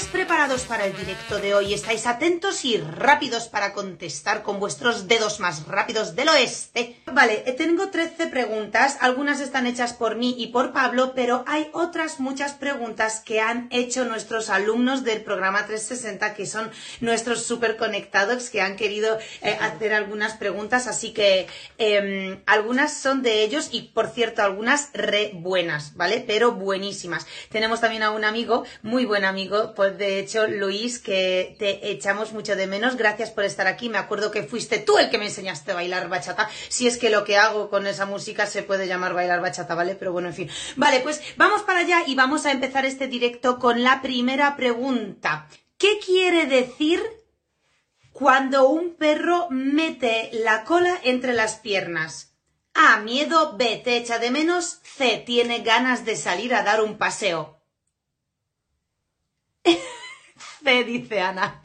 ¿Estáis preparados para el directo de hoy? ¿Estáis atentos y rápidos para contestar con vuestros dedos más rápidos del oeste? Vale, eh, tengo 13 preguntas, algunas están hechas por mí y por Pablo, pero hay otras muchas preguntas que han hecho nuestros alumnos del programa 360, que son nuestros super conectados, que han querido eh, hacer algunas preguntas, así que em, algunas son de ellos y, por cierto, algunas re buenas, ¿vale? Pero buenísimas. Tenemos también a un amigo, muy buen amigo, de hecho, Luis, que te echamos mucho de menos. Gracias por estar aquí. Me acuerdo que fuiste tú el que me enseñaste a bailar bachata. Si es que lo que hago con esa música se puede llamar bailar bachata, ¿vale? Pero bueno, en fin. Vale, pues vamos para allá y vamos a empezar este directo con la primera pregunta. ¿Qué quiere decir cuando un perro mete la cola entre las piernas? A. Miedo. B. Te echa de menos. C. Tiene ganas de salir a dar un paseo. C, dice Ana.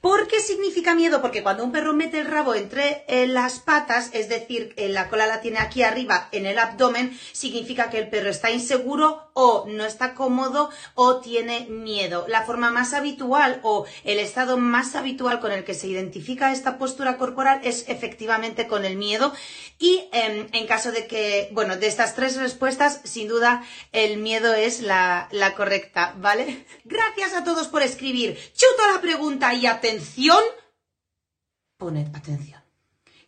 ¿Por qué significa miedo? Porque cuando un perro mete el rabo entre eh, las patas, es decir, la cola la tiene aquí arriba en el abdomen, significa que el perro está inseguro o no está cómodo o tiene miedo. La forma más habitual o el estado más habitual con el que se identifica esta postura corporal es efectivamente con el miedo y em, en caso de que, bueno, de estas tres respuestas, sin duda el miedo es la, correcta, ¿vale? Gracias a todos por escribir. Chuto la pregunta y atención atención, poned atención.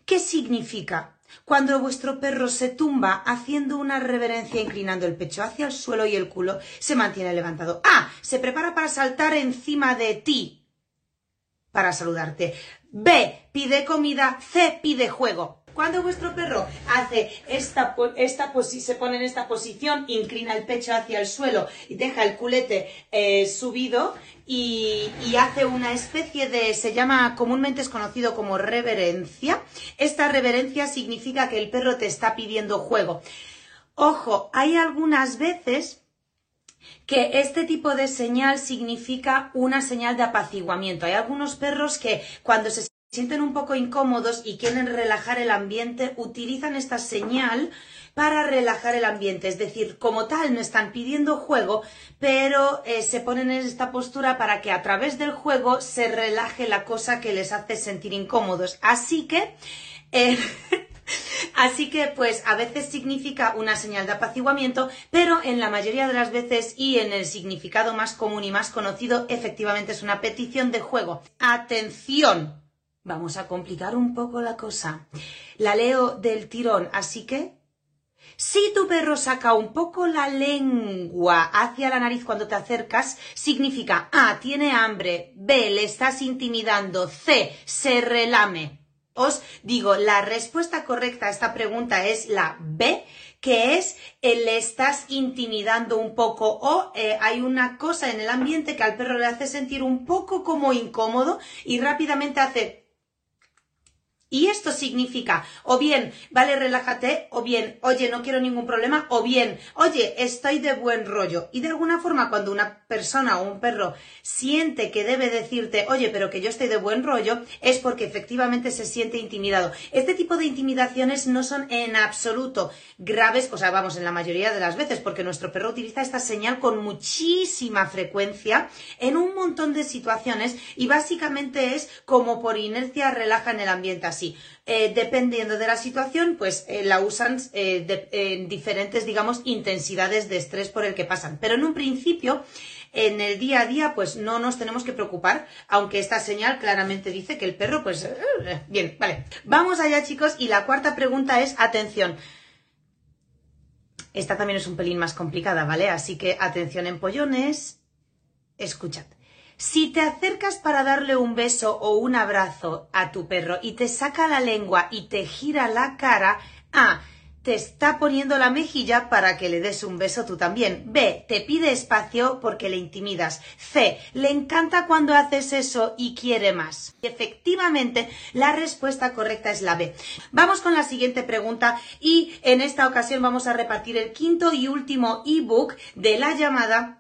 ¿Qué significa? Cuando vuestro perro se tumba haciendo una reverencia inclinando el pecho hacia el suelo y el culo se mantiene levantado. A. Se prepara para saltar encima de ti para saludarte. B. Pide comida. C. Pide juego. Cuando vuestro perro hace esta, esta se pone en esta posición, inclina el pecho hacia el suelo y deja el culete eh, subido y, y, hace una especie de, se llama, comúnmente es conocido como reverencia. Esta reverencia significa que el perro te está pidiendo juego. Ojo, hay algunas veces que este tipo de señal significa una señal de apaciguamiento. Hay algunos perros que cuando se sienten un poco incómodos y quieren relajar el ambiente, utilizan esta señal para relajar el ambiente. Es decir, como tal, no están pidiendo juego, pero eh, se ponen en esta postura para que a través del juego se relaje la cosa que les hace sentir incómodos. Así que... Eh, así que, pues, a veces significa una señal de apaciguamiento, pero en la mayoría de las veces y en el significado más común y más conocido, efectivamente es una petición de juego. Atención, Vamos a complicar un poco la cosa. La leo del tirón, así que... Si tu perro saca un poco la lengua hacia la nariz cuando te acercas, significa A. Tiene hambre. B. Le estás intimidando. C. Se relame. Os digo, la respuesta correcta a esta pregunta es la B, que es eh, le estás intimidando un poco o eh, hay una cosa en el ambiente que al perro le hace sentir un poco como incómodo y rápidamente hace y esto significa, o bien, vale, relájate, o bien, oye, no quiero ningún problema, o bien, oye, estoy de buen rollo. Y de alguna forma, cuando una persona o un perro siente que debe decirte, oye, pero que yo estoy de buen rollo, es porque efectivamente se siente intimidado. Este tipo de intimidaciones no son en absoluto graves, o sea, vamos, en la mayoría de las veces, porque nuestro perro utiliza esta señal con muchísima frecuencia en un montón de situaciones y básicamente es como por inercia relaja en el ambiente eh, dependiendo de la situación, pues eh, la usan eh, en diferentes, digamos, intensidades de estrés por el que pasan. Pero en un principio, en el día a día, pues no nos tenemos que preocupar, aunque esta señal claramente dice que el perro, pues, bien, vale. Vamos allá, chicos, y la cuarta pregunta es, atención. Esta también es un pelín más complicada, ¿vale? Así que atención en pollones, escuchad. Si te acercas para darle un beso o un abrazo a tu perro y te saca la lengua y te gira la cara, A. Te está poniendo la mejilla para que le des un beso tú también. B. Te pide espacio porque le intimidas. C. Le encanta cuando haces eso y quiere más. Efectivamente, la respuesta correcta es la B. Vamos con la siguiente pregunta y en esta ocasión vamos a repartir el quinto y último ebook de la llamada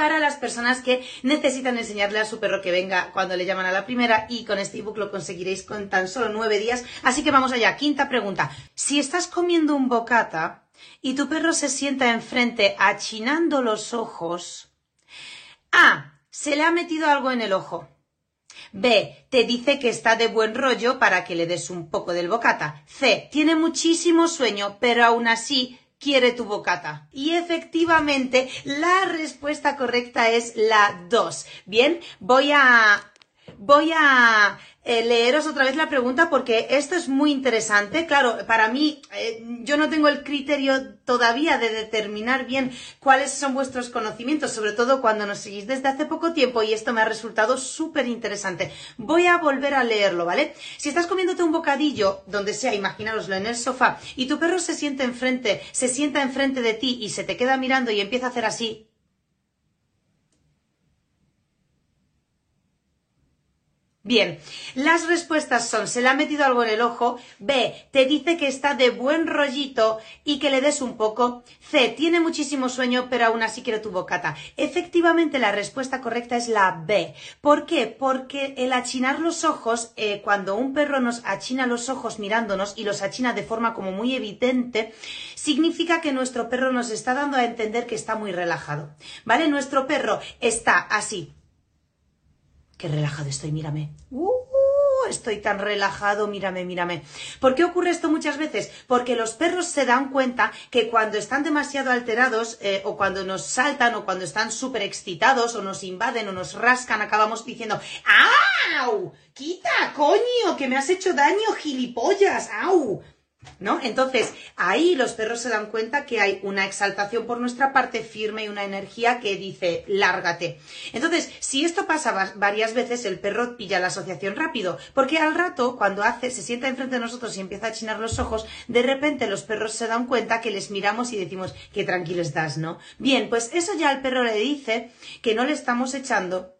para las personas que necesitan enseñarle a su perro que venga cuando le llaman a la primera y con este ebook lo conseguiréis con tan solo nueve días. Así que vamos allá. Quinta pregunta. Si estás comiendo un bocata y tu perro se sienta enfrente achinando los ojos, A. Se le ha metido algo en el ojo. B. Te dice que está de buen rollo para que le des un poco del bocata. C. Tiene muchísimo sueño, pero aún así quiere tu bocata. Y efectivamente, la respuesta correcta es la 2. Bien, voy a voy a eh, leeros otra vez la pregunta porque esto es muy interesante. Claro, para mí, eh, yo no tengo el criterio todavía de determinar bien cuáles son vuestros conocimientos, sobre todo cuando nos seguís desde hace poco tiempo y esto me ha resultado súper interesante. Voy a volver a leerlo, ¿vale? Si estás comiéndote un bocadillo, donde sea, imagínaroslo en el sofá, y tu perro se siente enfrente, se sienta enfrente de ti y se te queda mirando y empieza a hacer así, Bien, las respuestas son, se le ha metido algo en el ojo, B, te dice que está de buen rollito y que le des un poco, C, tiene muchísimo sueño pero aún así quiere tu bocata. Efectivamente la respuesta correcta es la B. ¿Por qué? Porque el achinar los ojos, eh, cuando un perro nos achina los ojos mirándonos y los achina de forma como muy evidente, significa que nuestro perro nos está dando a entender que está muy relajado. ¿Vale? Nuestro perro está así Qué relajado estoy, mírame. Uh, estoy tan relajado, mírame, mírame. ¿Por qué ocurre esto muchas veces? Porque los perros se dan cuenta que cuando están demasiado alterados eh, o cuando nos saltan o cuando están súper excitados o nos invaden o nos rascan, acabamos diciendo ¡Au! ¡Quita, coño! ¡Que me has hecho daño, gilipollas! ¡Au! ¿No? Entonces, ahí los perros se dan cuenta que hay una exaltación por nuestra parte firme y una energía que dice, lárgate. Entonces, si esto pasa varias veces, el perro pilla la asociación rápido, porque al rato, cuando hace, se sienta enfrente de nosotros y empieza a chinar los ojos, de repente los perros se dan cuenta que les miramos y decimos, qué tranquilo estás, ¿no? Bien, pues eso ya al perro le dice que no le estamos echando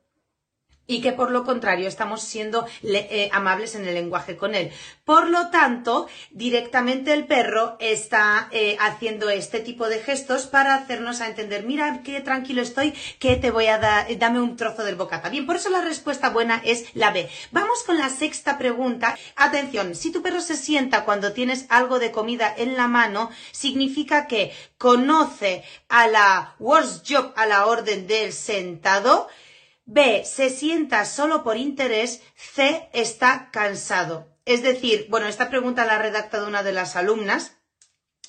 y que por lo contrario estamos siendo eh, amables en el lenguaje con él. Por lo tanto, directamente el perro está eh, haciendo este tipo de gestos para hacernos a entender, mira qué tranquilo estoy, que te voy a dar, dame un trozo del bocata. Bien, por eso la respuesta buena es la B. Vamos con la sexta pregunta. Atención, si tu perro se sienta cuando tienes algo de comida en la mano, significa que conoce a la worst job, a la orden del sentado, B. Se sienta solo por interés. C. Está cansado. Es decir, bueno, esta pregunta la ha redactado una de las alumnas.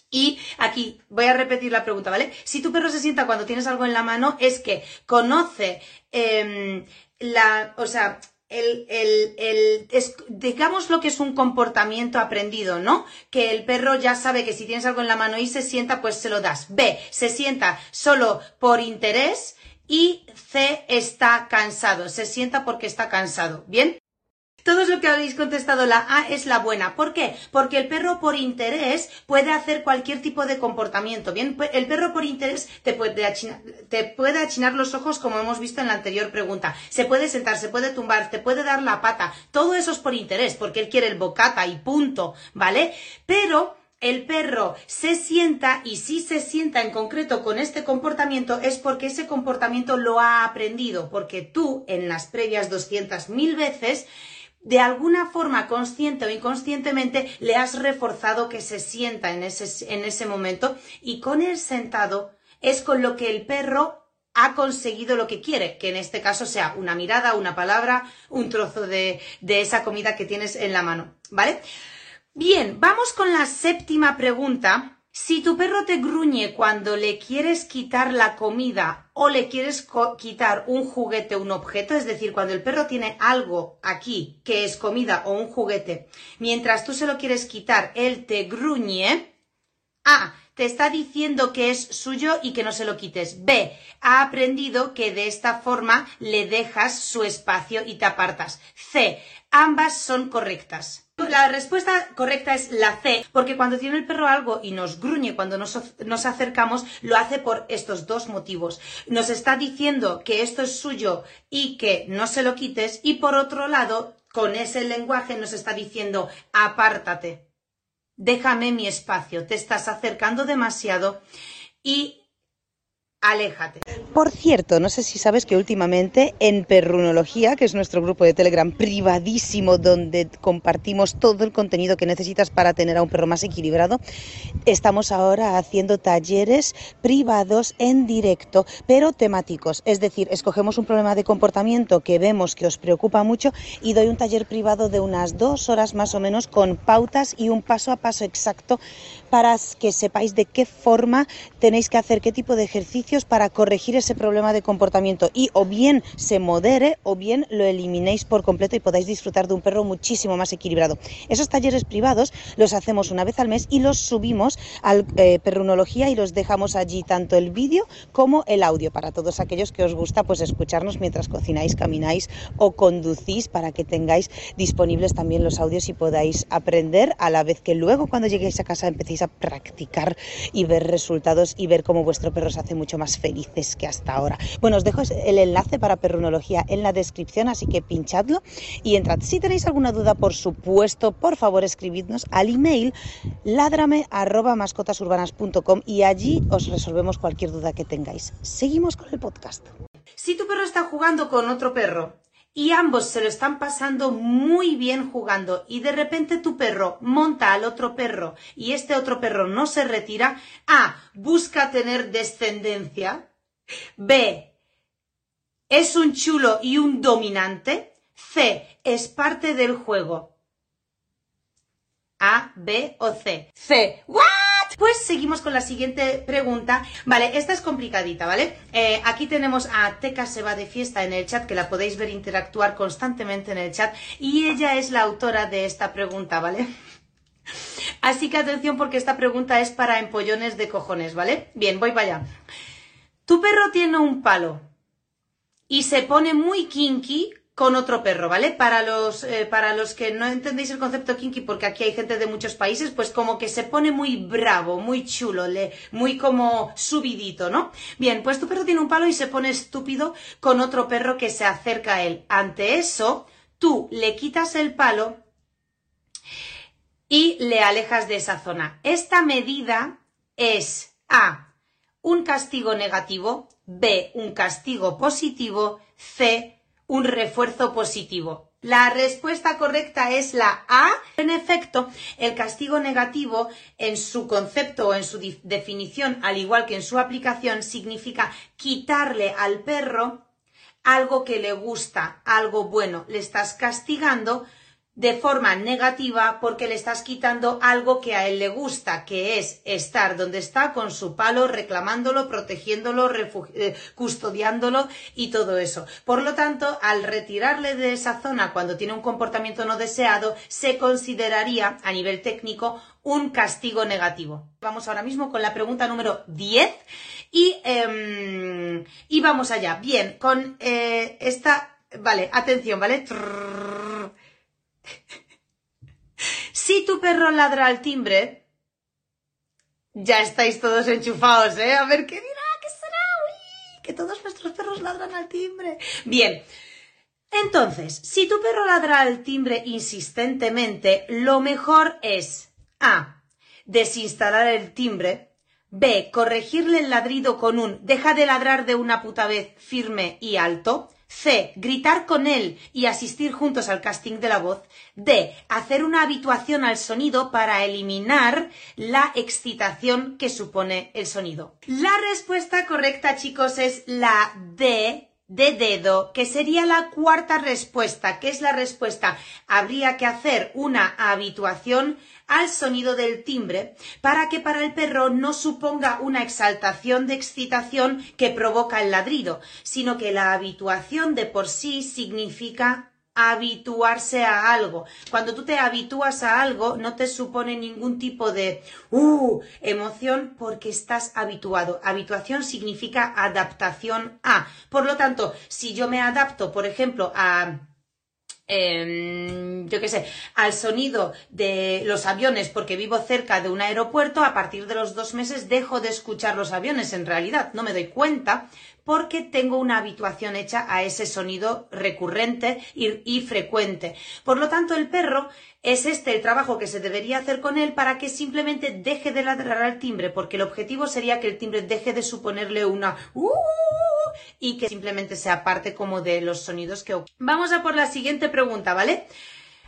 Y aquí voy a repetir la pregunta, ¿vale? Si tu perro se sienta cuando tienes algo en la mano, es que conoce em, la, o sea, el, el, el digamos lo que es un comportamiento aprendido, ¿no? Que el perro ya sabe que si tienes algo en la mano y se sienta, pues se lo das. B, se sienta solo por interés y C está cansado, se sienta porque está cansado. ¿Bien? Todo lo que habéis contestado la A es la buena. ¿Por qué? Porque el perro por interés puede hacer cualquier tipo de comportamiento. Bien, el perro por interés te puede, achinar, te puede achinar los ojos como hemos visto en la anterior pregunta. Se puede sentar, se puede tumbar, te puede dar la pata. Todo eso es por interés, porque él quiere el bocata y punto, ¿vale? Pero el perro se sienta y si se sienta en concreto con este comportamiento es porque ese comportamiento lo ha aprendido, porque tú en las previas 200.000 veces de alguna forma consciente o inconscientemente le has reforzado que se sienta en ese, en ese momento y con el sentado es con lo que el perro ha conseguido lo que quiere, que en este caso sea una mirada, una palabra, un trozo de, de esa comida que tienes en la mano, ¿vale? Bien, vamos con la séptima pregunta. Si tu perro te gruñe cuando le quieres quitar la comida o le quieres quitar un juguete un objeto, es decir, cuando el perro tiene algo aquí que es comida o un juguete, mientras tú se lo quieres quitar, él te gruñe, A, te está diciendo que es suyo y que no se lo quites. B, ha aprendido que de esta forma le dejas su espacio y te apartas. C, ambas son correctas. La respuesta correcta es la C, porque cuando tiene el perro algo y nos gruñe cuando nos, nos, acercamos, lo hace por estos dos motivos. Nos está diciendo que esto es suyo y que no se lo quites, y por otro lado, con ese lenguaje nos está diciendo apártate, déjame mi espacio, te estás acercando demasiado y aléjate. Por cierto, no sé si sabes que últimamente en Perrunología, que es nuestro grupo de Telegram privadísimo donde compartimos todo el contenido que necesitas para tener a un perro más equilibrado, estamos ahora haciendo talleres privados en directo, pero temáticos. Es decir, escogemos un problema de comportamiento que vemos que os preocupa mucho y doy un taller privado de unas dos horas más o menos con pautas y un paso a paso exacto para que sepáis de qué forma tenéis que hacer, qué tipo de ejercicios para corregir ese problema de comportamiento y o bien se modere o bien lo eliminéis por completo y podáis disfrutar de un perro muchísimo más equilibrado. Esos talleres privados los hacemos una vez al mes y los subimos al eh, Perrunología y los dejamos allí tanto el vídeo como el audio para todos aquellos que os gusta pues escucharnos mientras cocináis, camináis o conducís para que tengáis disponibles también los audios y podáis aprender a la vez que luego cuando lleguéis a casa empecéis a practicar y ver resultados y ver cómo vuestro perro se hace mucho más felices que hasta ahora. Bueno, os dejo el enlace para perrunología en la descripción, así que pinchadlo y entrad. Si tenéis alguna duda, por supuesto, por favor escribidnos al email ladrame y allí os resolvemos cualquier duda que tengáis. Seguimos con el podcast. Si tu perro está jugando con otro perro y ambos se lo están pasando muy bien jugando y de repente tu perro monta al otro perro y este otro perro no se retira, A, busca tener descendencia, B, es un chulo y un dominante, C, es parte del juego. A, B o C. C. ¿What? Pues seguimos con la siguiente pregunta. Vale, esta es complicadita, ¿vale? Eh, aquí tenemos a Teca se va de fiesta en el chat, que la podéis ver interactuar constantemente en el chat, y ella es la autora de esta pregunta, ¿vale? Así que atención porque esta pregunta es para empollones de cojones, ¿vale? Bien, voy para allá. Tu perro tiene un palo y se pone muy kinky con otro perro, ¿vale? Para los, eh, para los que no entendéis el concepto kinky, porque aquí hay gente de muchos países, pues como que se pone muy bravo, muy chulo, le, muy como subidito, ¿no? Bien, pues tu perro tiene un palo y se pone estúpido con otro perro que se acerca a él. Ante eso, tú le quitas el palo y le alejas de esa zona. Esta medida es A, un castigo negativo, B, un castigo positivo, C, un refuerzo positivo. La respuesta correcta es la A. En efecto, el castigo negativo en su concepto o en su definición, al igual que en su aplicación, significa quitarle al perro algo que le gusta, algo bueno. Le estás castigando de forma negativa porque le estás quitando algo que a él le gusta, que es estar donde está con su palo, reclamándolo, protegiéndolo, eh, custodiándolo y todo eso. Por lo tanto, al retirarle de esa zona cuando tiene un comportamiento no deseado, se consideraría a nivel técnico un castigo negativo. Vamos ahora mismo con la pregunta número 10 y, em, y vamos allá. Bien, con eh, esta... Vale, atención, ¿vale? Si tu perro ladra al timbre, ya estáis todos enchufados, ¿eh? A ver qué dirá, qué será, uy, que todos nuestros perros ladran al timbre. Bien. Entonces, si tu perro ladra al timbre insistentemente, lo mejor es A. Desinstalar el timbre. B. Corregirle el ladrido con un deja de ladrar de una puta vez firme y alto. C. Gritar con él y asistir juntos al casting de la voz. D. Hacer una habituación al sonido para eliminar la excitación que supone el sonido. La respuesta correcta, chicos, es la D de dedo, que sería la cuarta respuesta. ¿Qué es la respuesta? Habría que hacer una habituación al sonido del timbre para que para el perro no suponga una exaltación de excitación que provoca el ladrido, sino que la habituación de por sí significa habituarse a algo. Cuando tú te habitúas a algo, no te supone ningún tipo de uh, emoción porque estás habituado. Habituación significa adaptación a. Por lo tanto, si yo me adapto, por ejemplo, a Em, yo qué sé, al sonido de los aviones porque vivo cerca de un aeropuerto, a partir de los dos meses dejo de escuchar los aviones. En realidad no me doy cuenta porque tengo una habituación hecha a ese sonido recurrente y, frecuente. Por lo tanto, el perro es este el trabajo que se debería hacer con él para que simplemente deje de ladrar al timbre, porque el objetivo sería que el timbre deje de suponerle una uh, y que simplemente sea parte como de los sonidos que Vamos a por la siguiente pregunta, ¿vale?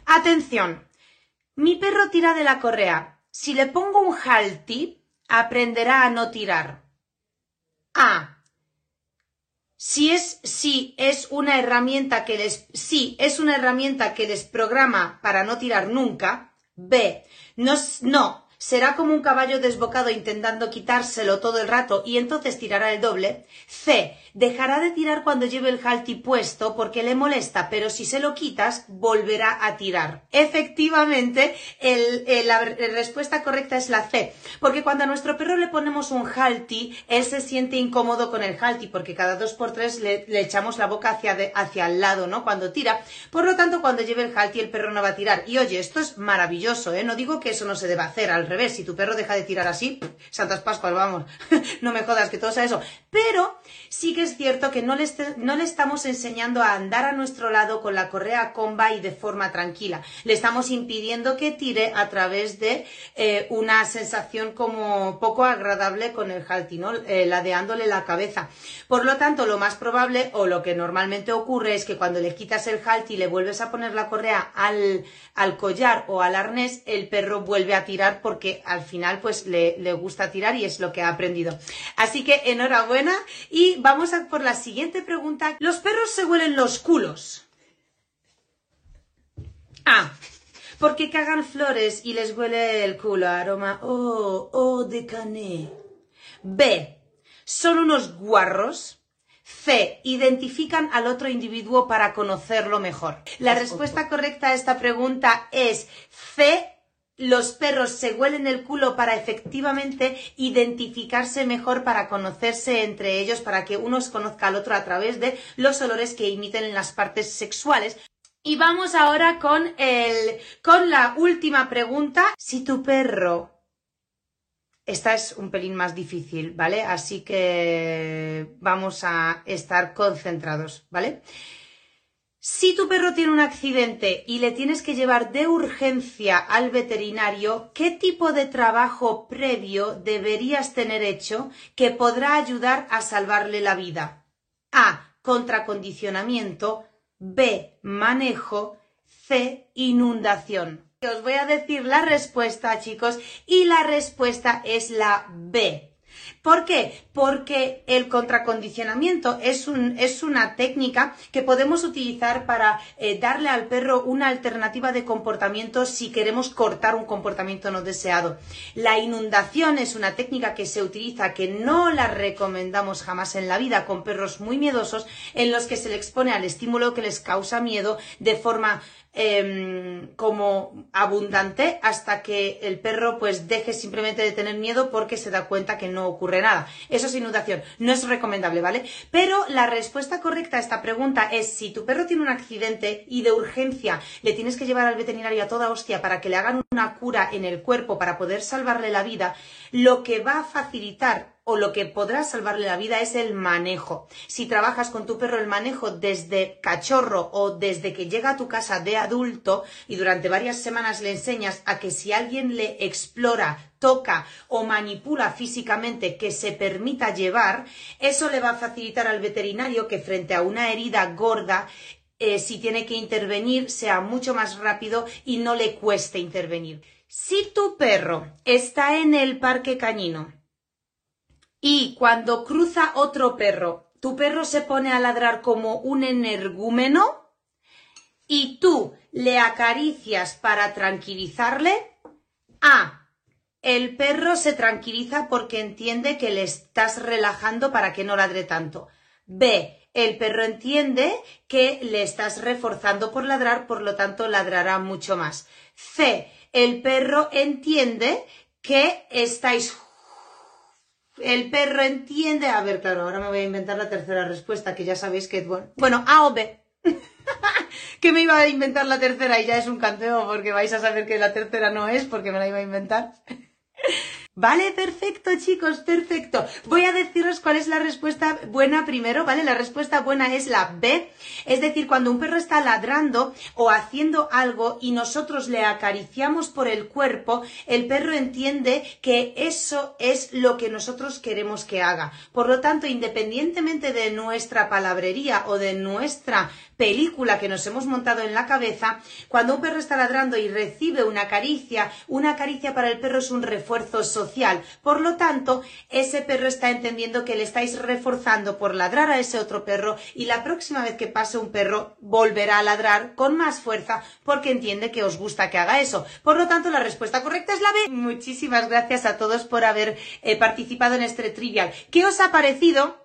Atención. Mi perro tira de la correa. Si le pongo un halti, aprenderá a no tirar. A. Si es, si es una herramienta que les, si es una herramienta que les programa para no tirar nunca. B. No, no, será como un caballo desbocado intentando quitárselo todo el rato y entonces tirará el doble. C. Dejará de tirar cuando lleve el halti puesto porque le molesta, pero si se lo quitas, volverá a tirar. Efectivamente, la respuesta correcta es la C, porque cuando a nuestro perro le ponemos un halti, él se siente incómodo con el halti, porque cada dos por tres le, echamos la boca hacia, hacia el lado, ¿no? Cuando tira. Por lo tanto, cuando lleve el halti, el perro no va a tirar. Y oye, esto es maravilloso, ¿eh? No digo que eso no se deba hacer, al revés, si tu perro deja de tirar así, Santas Pascuas, vamos, no me jodas que todo sea eso. Pero sí que es cierto que no le, no le estamos enseñando a andar a nuestro lado con la correa comba y de forma tranquila. Le estamos impidiendo que tire a través de eh, una sensación como poco agradable con el halti, ¿no? Eh, ladeándole la cabeza. Por lo tanto, lo más probable o lo que normalmente ocurre es que cuando le quitas el halti y le vuelves a poner la correa al, al collar o al arnés, el perro vuelve a tirar porque que al final pues le, le, gusta tirar y es lo que ha aprendido. Así que enhorabuena y vamos a por la siguiente pregunta. ¿Los perros se huelen los culos? A. Porque cagan flores y les huele el culo, aroma, oh, oh, de cané. B. Son unos guarros. C. Identifican al otro individuo para conocerlo mejor. La respuesta correcta a esta pregunta es C los perros se huelen el culo para efectivamente identificarse mejor, para conocerse entre ellos, para que uno conozca al otro a través de los olores que emiten en las partes sexuales. Y vamos ahora con el, con la última pregunta. Si tu perro esta es un pelín más difícil, ¿vale? Así que vamos a estar concentrados, ¿vale? Si tu perro tiene un accidente y le tienes que llevar de urgencia al veterinario, ¿qué tipo de trabajo previo deberías tener hecho que podrá ayudar a salvarle la vida? A. Contracondicionamiento. B. Manejo. C. Inundación. Os voy a decir la respuesta, chicos, y la respuesta es la B. ¿Por qué? Porque el contracondicionamiento es, una técnica que podemos utilizar para eh, darle al perro una alternativa de comportamiento si queremos cortar un comportamiento no deseado. La inundación es una técnica que se utiliza, que no la recomendamos jamás en la vida con perros muy miedosos, en los que se le expone al estímulo que les causa miedo de forma Em, como abundante hasta que el perro pues deje simplemente de tener miedo porque se da cuenta que no ocurre nada. Eso es inundación. No es recomendable, ¿vale? Pero la respuesta correcta a esta pregunta es si tu perro tiene un accidente y de urgencia le tienes que llevar al veterinario a toda hostia para que le hagan una cura en el cuerpo para poder salvarle la vida, lo que va a facilitar o lo que podrá salvarle la vida es el manejo. Si trabajas con tu perro el manejo desde cachorro o desde que llega a tu casa de adulto y durante varias semanas le enseñas a que si alguien le explora, toca o manipula físicamente que se permita llevar, eso le va a facilitar al veterinario que frente a una herida gorda eh, si tiene que intervenir sea mucho más rápido y no le cueste intervenir. Si tu perro está en el parque cañino y cuando cruza otro perro, tu perro se pone a ladrar como un energúmeno y tú le acaricias para tranquilizarle, A. El perro se tranquiliza porque entiende que le estás relajando para que no ladre tanto. B. El perro entiende que le estás reforzando por ladrar, por lo tanto ladrará mucho más. C. El perro entiende que estáis el perro entiende. A ver, claro, ahora me voy a inventar la tercera respuesta, que ya sabéis que es bueno. Bueno, A o B. que me iba a inventar la tercera y ya es un canteo porque vais a saber que la tercera no es porque me la iba a inventar. Vale, perfecto, chicos, perfecto. Voy a deciros cuál es la respuesta buena primero, ¿vale? La respuesta buena es la B, es decir, cuando un perro está ladrando o haciendo algo y nosotros le acariciamos por el cuerpo, el perro entiende que eso es lo que nosotros queremos que haga. Por lo tanto, independientemente de nuestra palabrería o de nuestra película que nos hemos montado en la cabeza, cuando un perro está ladrando y recibe una caricia, una caricia para el perro es un refuerzo Por lo tanto, ese perro está entendiendo que le estáis reforzando por ladrar a ese otro perro y la próxima vez que pase un perro volverá a ladrar con más fuerza porque entiende que os gusta que haga eso. Por lo tanto, la respuesta correcta es la B. Muchísimas gracias a todos por haber eh, participado en este trivial. ¿Qué os ha parecido?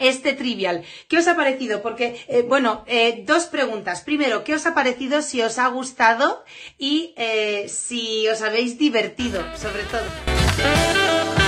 Este trivial. ¿Qué os ha parecido? Porque, eh, bueno, eh, dos preguntas. Primero, ¿qué os ha parecido? Si os ha gustado y eh, si os habéis divertido, sobre todo.